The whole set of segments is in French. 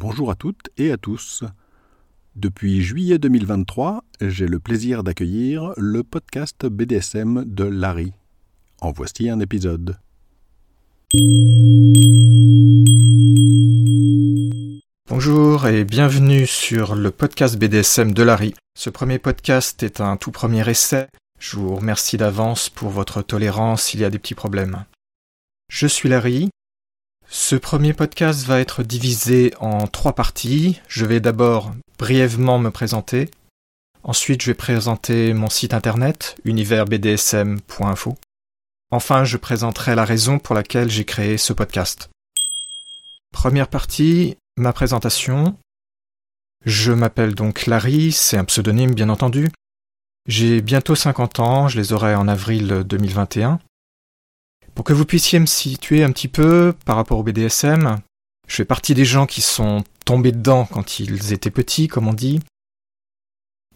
Bonjour à toutes et à tous. Depuis juillet 2023, j'ai le plaisir d'accueillir le podcast BDSM de Larry. En voici un épisode. Bonjour et bienvenue sur le podcast BDSM de Larry. Ce premier podcast est un tout premier essai. Je vous remercie d'avance pour votre tolérance s'il y a des petits problèmes. Je suis Larry. Ce premier podcast va être divisé en trois parties. Je vais d'abord brièvement me présenter. Ensuite, je vais présenter mon site internet, universbdsm.info. Enfin, je présenterai la raison pour laquelle j'ai créé ce podcast. Première partie, ma présentation. Je m'appelle donc Larry, c'est un pseudonyme bien entendu. J'ai bientôt 50 ans, je les aurai en avril 2021. Pour que vous puissiez me situer un petit peu par rapport au BDSM, je fais partie des gens qui sont tombés dedans quand ils étaient petits, comme on dit.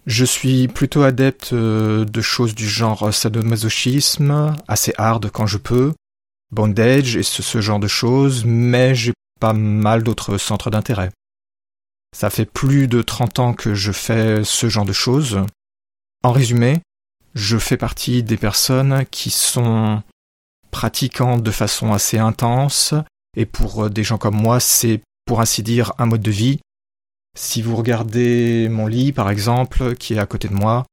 Je suis plutôt adepte euh, de choses du genre sadomasochisme, assez hard quand je peux, bondage et ce, ce genre de choses, mais j'ai pas mal d'autres centres d'intérêt. Ça fait plus de 30 ans que je fais ce genre de choses. En résumé, je fais partie des personnes qui sont pratiquant de façon assez intense, et pour euh, des gens comme moi, c'est pour ainsi dire un mode de vie. Si vous regardez mon lit, par exemple, qui est à côté de moi,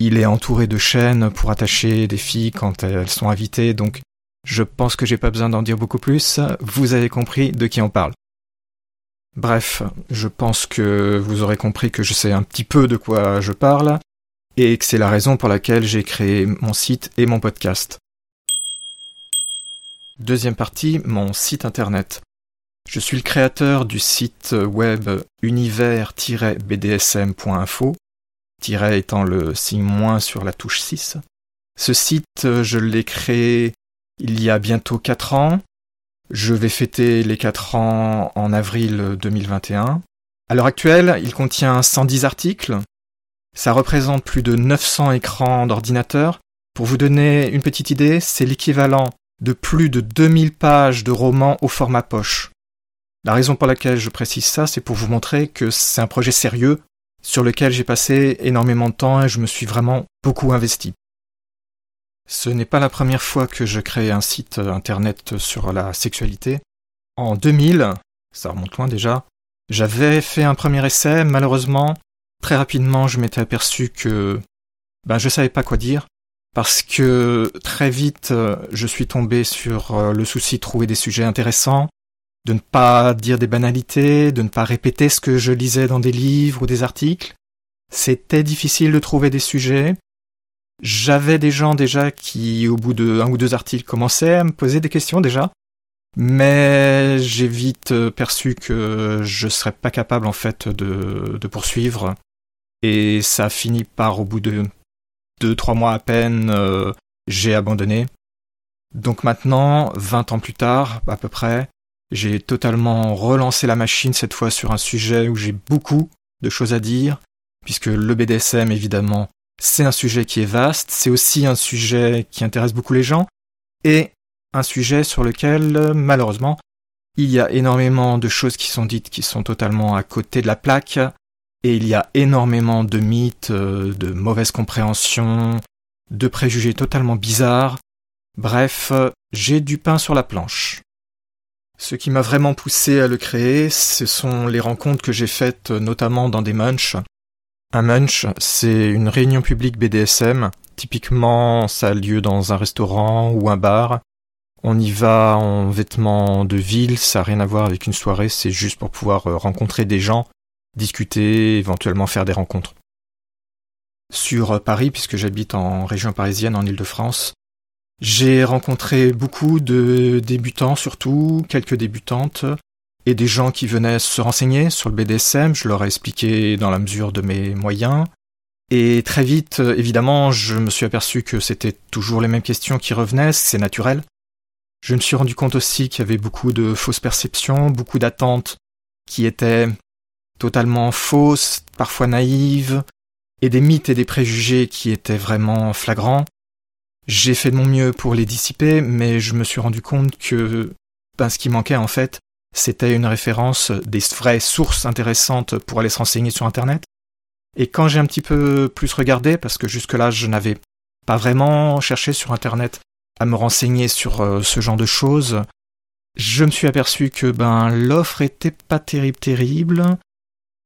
il est entouré de chaînes pour attacher des filles quand elles sont invitées, donc je pense que j'ai pas besoin d'en dire beaucoup plus, vous avez compris de qui on parle. Bref, je pense que vous aurez compris que je sais un petit peu de quoi je parle, et que c'est la raison pour laquelle j'ai créé mon site et mon podcast. Deuxième partie, mon site internet. Je suis le créateur du site web univers-bdsm.info, étant le signe moins sur la touche 6. Ce site, je l'ai créé il y a bientôt 4 ans. Je vais fêter les 4 ans en avril 2021. À l'heure actuelle, il contient 110 articles. Ça représente plus de 900 écrans d'ordinateur. Pour vous donner une petite idée, c'est l'équivalent de plus de 2000 pages de romans au format poche. La raison pour laquelle je précise ça, c'est pour vous montrer que c'est un projet sérieux sur lequel j'ai passé énormément de temps et je me suis vraiment beaucoup investi. Ce n'est pas la première fois que je crée un site internet sur la sexualité. En 2000, ça remonte loin déjà, j'avais fait un premier essai, malheureusement, très rapidement je m'étais aperçu que ben je savais pas quoi dire parce que très vite euh, je suis tombé sur euh, le souci de trouver des sujets intéressants, de ne pas dire des banalités, de ne pas répéter ce que je lisais dans des livres ou des articles. C'était difficile de trouver des sujets. J'avais des gens déjà qui, au bout de un ou deux articles, commençaient à me poser des questions déjà. Mais j'ai vite euh, perçu que je serais pas capable en fait de, de poursuivre. Et ça a fini par, au bout de deux, trois mois à peine, euh, j'ai abandonné. Donc maintenant, 20 ans plus tard, à peu près, j'ai totalement relancé la machine cette fois sur un sujet où j'ai beaucoup de choses à dire, puisque le BDSM, évidemment, c'est un sujet qui est vaste, c'est aussi un sujet qui intéresse beaucoup les gens, et un sujet sur lequel, malheureusement, il y a énormément de choses qui sont dites qui sont totalement à côté de la plaque, et il y a énormément de mythes, euh, de mauvaises compréhensions, de préjugés totalement bizarres. Bref, j'ai du pain sur la planche. Ce qui m'a vraiment poussé à le créer, ce sont les rencontres que j'ai faites notamment dans des munchs. Un munch, c'est une réunion publique BDSM. Typiquement, ça a lieu dans un restaurant ou un bar. On y va en vêtements de ville, ça n'a rien à voir avec une soirée, c'est juste pour pouvoir euh, rencontrer des gens discuter, éventuellement faire des rencontres. Sur euh, Paris, puisque j'habite en région parisienne, en Ile-de-France, j'ai rencontré beaucoup de débutants, surtout quelques débutantes, et des gens qui venaient se renseigner sur le BDSM, je leur ai expliqué dans la mesure de mes moyens. Et très vite, euh, évidemment, je me suis aperçu que c'était toujours les mêmes questions qui revenaient, c'est naturel. Je me suis rendu compte aussi qu'il y avait beaucoup de fausses perceptions, beaucoup d'attentes qui étaient totalement fausses, parfois naïves, et des mythes et des préjugés qui étaient vraiment flagrants. J'ai fait de mon mieux pour les dissiper, mais je me suis rendu compte que ben, ce qui manquait en fait, c'était une référence des vraies sources intéressantes pour aller se renseigner sur Internet. Et quand j'ai un petit peu plus regardé, parce que jusque-là je n'avais pas vraiment cherché sur Internet à me renseigner sur euh, ce genre de choses, je me suis aperçu que ben l'offre était pas terrible terrible.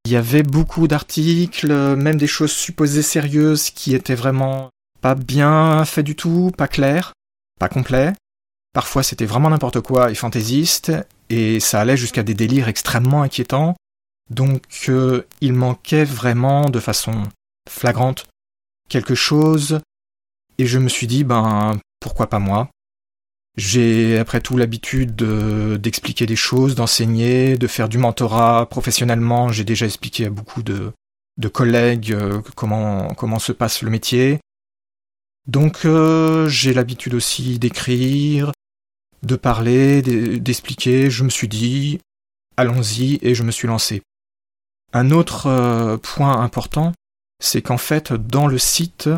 Il y avait beaucoup d'articles, même des choses supposées sérieuses qui étaient vraiment pas bien fait du tout, pas clair, pas complet. Parfois c'était vraiment n'importe quoi et fantaisiste, et ça allait jusqu'à des délires extrêmement inquiétants. Donc euh, il manquait vraiment de façon flagrante quelque chose, et je me suis dit, ben pourquoi pas moi? J'ai après tout l'habitude d'expliquer des choses, d'enseigner, de faire du mentorat professionnellement. J'ai déjà expliqué à beaucoup de, collègues euh, comment, comment se passe le métier. Donc euh, j'ai l'habitude aussi d'écrire, de parler, d'expliquer. Je me suis dit, allons-y, et je me suis lancé. Un autre euh, point important, c'est qu'en fait, dans le site,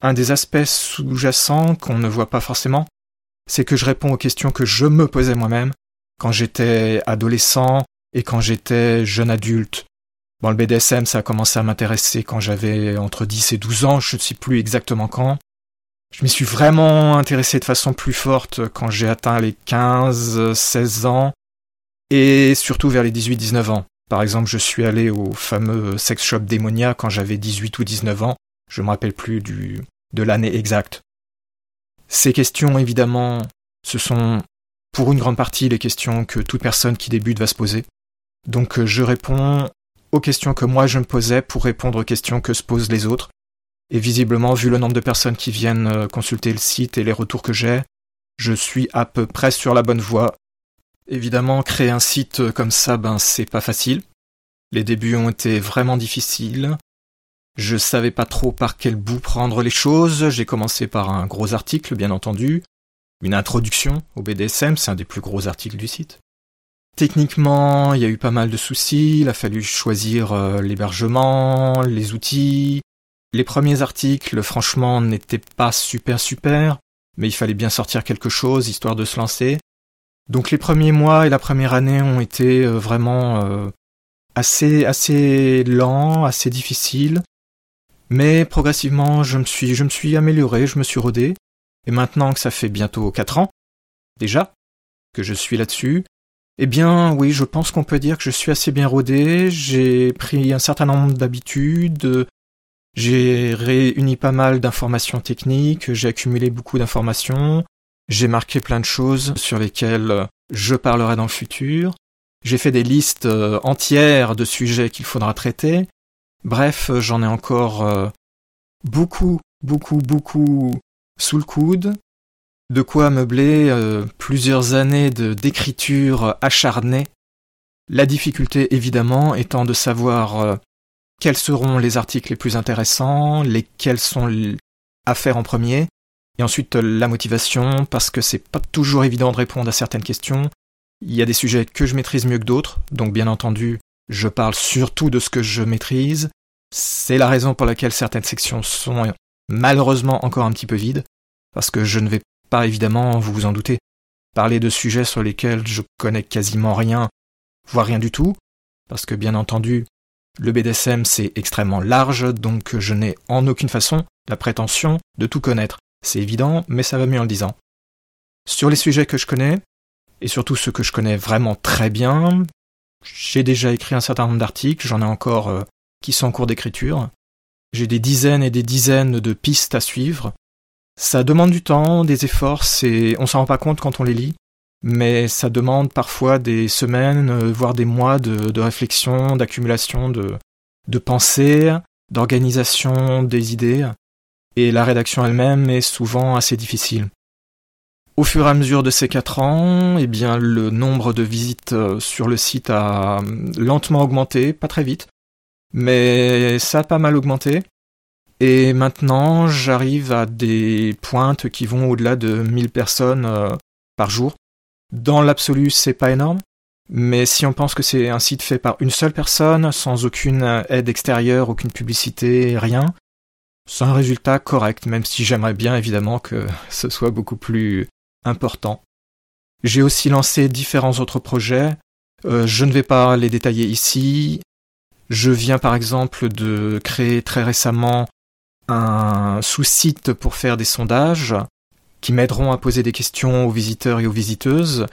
un des aspects sous-jacents qu'on ne voit pas forcément, c'est que je réponds aux questions que je me posais moi-même quand j'étais adolescent et quand j'étais jeune adulte. Bon, le BDSM, ça a commencé à m'intéresser quand j'avais entre 10 et 12 ans, je ne sais plus exactement quand. Je m'y suis vraiment intéressé de façon plus forte quand j'ai atteint les 15, 16 ans et surtout vers les 18-19 ans. Par exemple, je suis allé au fameux sex shop Démonia quand j'avais 18 ou 19 ans. Je me rappelle plus de l'année exacte. Ces questions, évidemment, ce sont pour une grande partie les questions que toute personne qui débute va se poser. Donc euh, je réponds aux questions que moi je me posais pour répondre aux questions que se posent les autres. Et visiblement, vu le nombre de personnes qui viennent euh, consulter le site et les retours que j'ai, je suis à peu près sur la bonne voie. Évidemment, créer un site euh, comme ça, ben c'est pas facile. Les débuts ont été vraiment difficiles. Je savais pas trop par quel bout prendre les choses. J'ai commencé par un gros article, bien entendu. Une introduction au BDSM, c'est un des plus gros articles du site. Techniquement, il y a eu pas mal de soucis. Il a fallu choisir euh, l'hébergement, les outils. Les premiers articles, franchement, n'étaient pas super super, mais il fallait bien sortir quelque chose histoire de se lancer. Donc les premiers mois et la première année ont été euh, vraiment euh, assez assez lents, assez difficiles. Mais progressivement, je me suis, je me suis amélioré, je me suis rodé. Et maintenant que ça fait bientôt 4 ans, déjà, que je suis là-dessus, eh bien, oui, je pense qu'on peut dire que je suis assez bien rodé. J'ai pris un certain nombre d'habitudes. J'ai réuni pas mal d'informations techniques. J'ai accumulé beaucoup d'informations. J'ai marqué plein de choses sur lesquelles je parlerai dans le futur. J'ai fait des listes euh, entières de sujets qu'il faudra traiter. Bref, euh, j'en ai encore euh, beaucoup, beaucoup, beaucoup sous le coude. De quoi meubler euh, plusieurs années d'écriture acharnée. La difficulté, évidemment, étant de savoir quels seront les articles les plus intéressants, lesquels sont à faire en premier, et ensuite la motivation, parce que c'est pas toujours évident de répondre à certaines questions. Il y a des sujets que je maîtrise mieux que d'autres, donc bien entendu, je parle surtout de ce que je maîtrise. C'est la raison pour laquelle certaines sections sont malheureusement encore un petit peu vides, parce que je ne vais pas évidemment, vous vous en doutez, parler de sujets sur lesquels je connais quasiment rien, voire rien du tout, parce que bien entendu, le BDSM c'est extrêmement large, donc je n'ai en aucune façon la prétention de tout connaître. C'est évident, mais ça va mieux en le disant. Sur les sujets que je connais, et surtout ceux que je connais vraiment très bien, j'ai déjà écrit un certain nombre d'articles, j'en ai encore euh, qui sont en cours d'écriture. J'ai des dizaines et des dizaines de pistes à suivre. Ça demande du temps, des efforts, c'est, on s'en rend pas compte quand on les lit, mais ça demande parfois des semaines, euh, voire des mois de, réflexion, d'accumulation de, de pensées, d'organisation des idées, et la rédaction elle-même est souvent assez difficile. Au fur et à mesure de ces quatre ans, eh bien, le nombre de visites euh, sur le site a euh, lentement augmenté, pas très vite, mais ça a pas mal augmenté. Et maintenant, j'arrive à des pointes qui vont au-delà de 1000 personnes euh, par jour. Dans l'absolu, c'est pas énorme, mais si on pense que c'est un site fait par une seule personne, sans aucune aide extérieure, aucune publicité, rien, c'est un résultat correct, même si j'aimerais bien évidemment que ce soit beaucoup plus important. J'ai aussi lancé différents autres projets. Euh, je ne vais pas les détailler ici. Je viens par exemple de créer très récemment un sous-site pour faire des sondages qui m'aideront à poser des questions aux visiteurs et aux visiteuses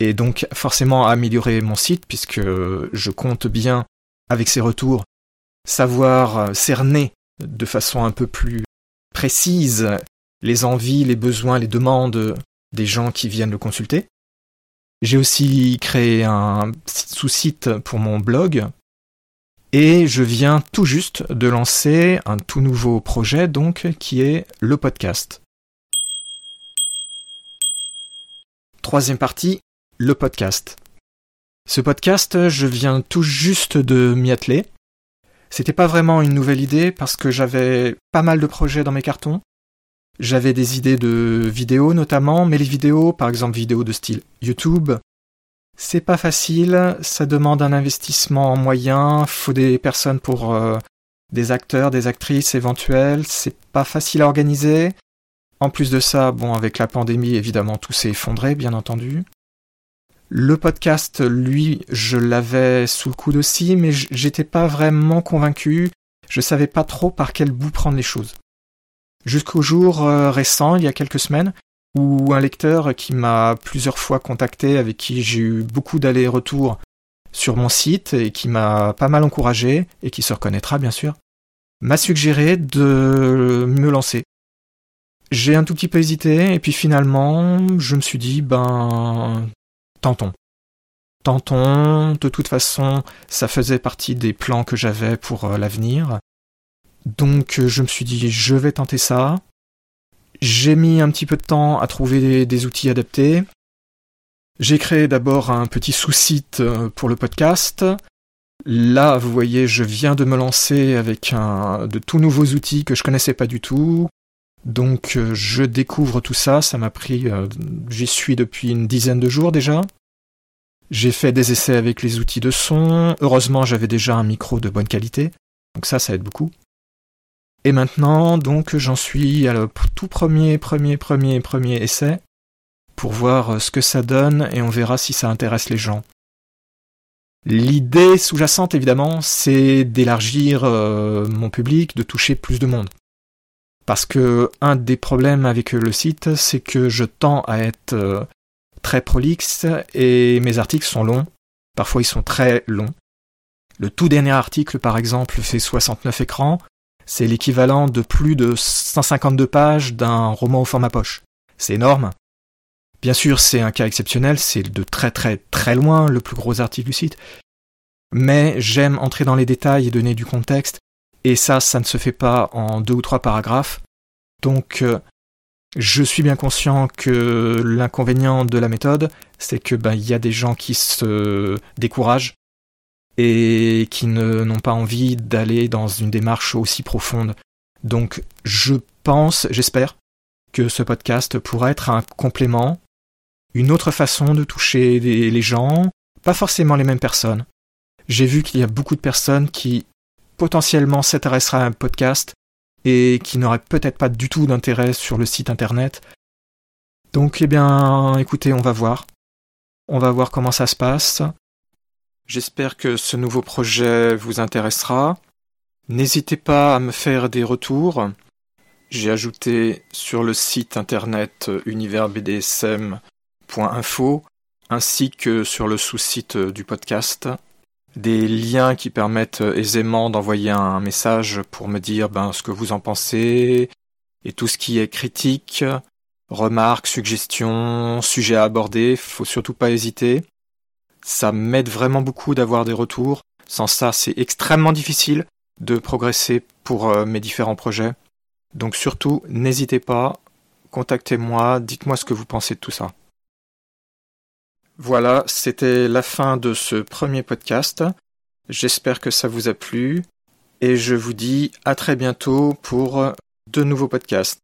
et donc forcément à améliorer mon site puisque je compte bien avec ces retours savoir cerner de façon un peu plus précise les envies, les besoins, les demandes des gens qui viennent le consulter. J'ai aussi créé un sous-site pour mon blog et je viens tout juste de lancer un tout nouveau projet donc qui est le podcast. Troisième partie, le podcast. Ce podcast, je viens tout juste de m'y atteler. C'était pas vraiment une nouvelle idée parce que j'avais pas mal de projets dans mes cartons. J'avais des idées de vidéos notamment, mais les vidéos, par exemple vidéos de style YouTube, c'est pas facile, ça demande un investissement moyen, faut des personnes pour euh, des acteurs, des actrices éventuelles, c'est pas facile à organiser. En plus de ça, bon, avec la pandémie, évidemment, tout s'est effondré, bien entendu. Le podcast, lui, je l'avais sous le coude aussi, mais j'étais pas vraiment convaincu. Je savais pas trop par quel bout prendre les choses. Jusqu'au jour euh, récent, il y a quelques semaines, où un lecteur qui m'a plusieurs fois contacté, avec qui j'ai eu beaucoup d'allers-retours sur mon site et qui m'a pas mal encouragé, et qui se reconnaîtra bien sûr, m'a suggéré de me lancer. J'ai un tout petit peu hésité, et puis finalement, je me suis dit, ben, tentons. Tentons, de toute façon, ça faisait partie des plans que j'avais pour euh, l'avenir. Donc euh, je me suis dit, je vais tenter ça. J'ai mis un petit peu de temps à trouver des, outils adaptés. J'ai créé d'abord un petit sous-site euh, pour le podcast. Là, vous voyez, je viens de me lancer avec un, de tout nouveaux outils que je connaissais pas du tout. Donc je découvre tout ça, ça m'a pris, j'y suis depuis une dizaine de jours déjà. J'ai fait des essais avec les outils de son. Heureusement, j'avais déjà un micro de bonne qualité. Donc ça, ça aide beaucoup. Et maintenant, donc, j'en suis à le tout premier, premier, premier, premier essai pour voir euh, ce que ça donne et on verra si ça intéresse les gens. L'idée sous-jacente, évidemment, c'est d'élargir euh, mon public, de toucher plus de monde. Parce que un des problèmes avec le site, c'est que je tends à être euh, très prolixe et mes articles sont longs. Parfois ils sont très longs. Le tout dernier article, par exemple, fait 69 écrans. C'est l'équivalent de plus de 152 pages d'un roman au format poche. C'est énorme. Bien sûr, c'est un cas exceptionnel, c'est de très très très loin le plus gros article du site. Mais j'aime entrer dans les détails et donner du contexte, et ça, ça ne se fait pas en deux ou trois paragraphes. Donc, euh, je suis bien conscient que l'inconvénient de la méthode, c'est que ben il y a des gens qui se découragent et qui n'ont pas envie d'aller dans une démarche aussi profonde. Donc je pense, j'espère, que ce podcast pourra être un complément, une autre façon de toucher les gens, pas forcément les mêmes personnes. J'ai vu qu'il y a beaucoup de personnes qui potentiellement s'intéresseraient à un podcast et qui n'aurait peut-être pas du tout d'intérêt sur le site internet. Donc, eh bien, écoutez, on va voir. On va voir comment ça se passe. J'espère que ce nouveau projet vous intéressera. N'hésitez pas à me faire des retours. J'ai ajouté sur le site internet universbdsm.info ainsi que sur le sous-site du podcast des liens qui permettent aisément d'envoyer un message pour me dire ben, ce que vous en pensez et tout ce qui est critique, remarques, suggestions, sujets à aborder, faut surtout pas hésiter. Ça m'aide vraiment beaucoup d'avoir des retours. Sans ça, c'est extrêmement difficile de progresser pour euh, mes différents projets. Donc surtout, n'hésitez pas, contactez-moi, dites-moi ce que vous pensez de tout ça. Voilà, c'était la fin de ce premier podcast. J'espère que ça vous a plu et je vous dis à très bientôt pour de nouveaux podcasts.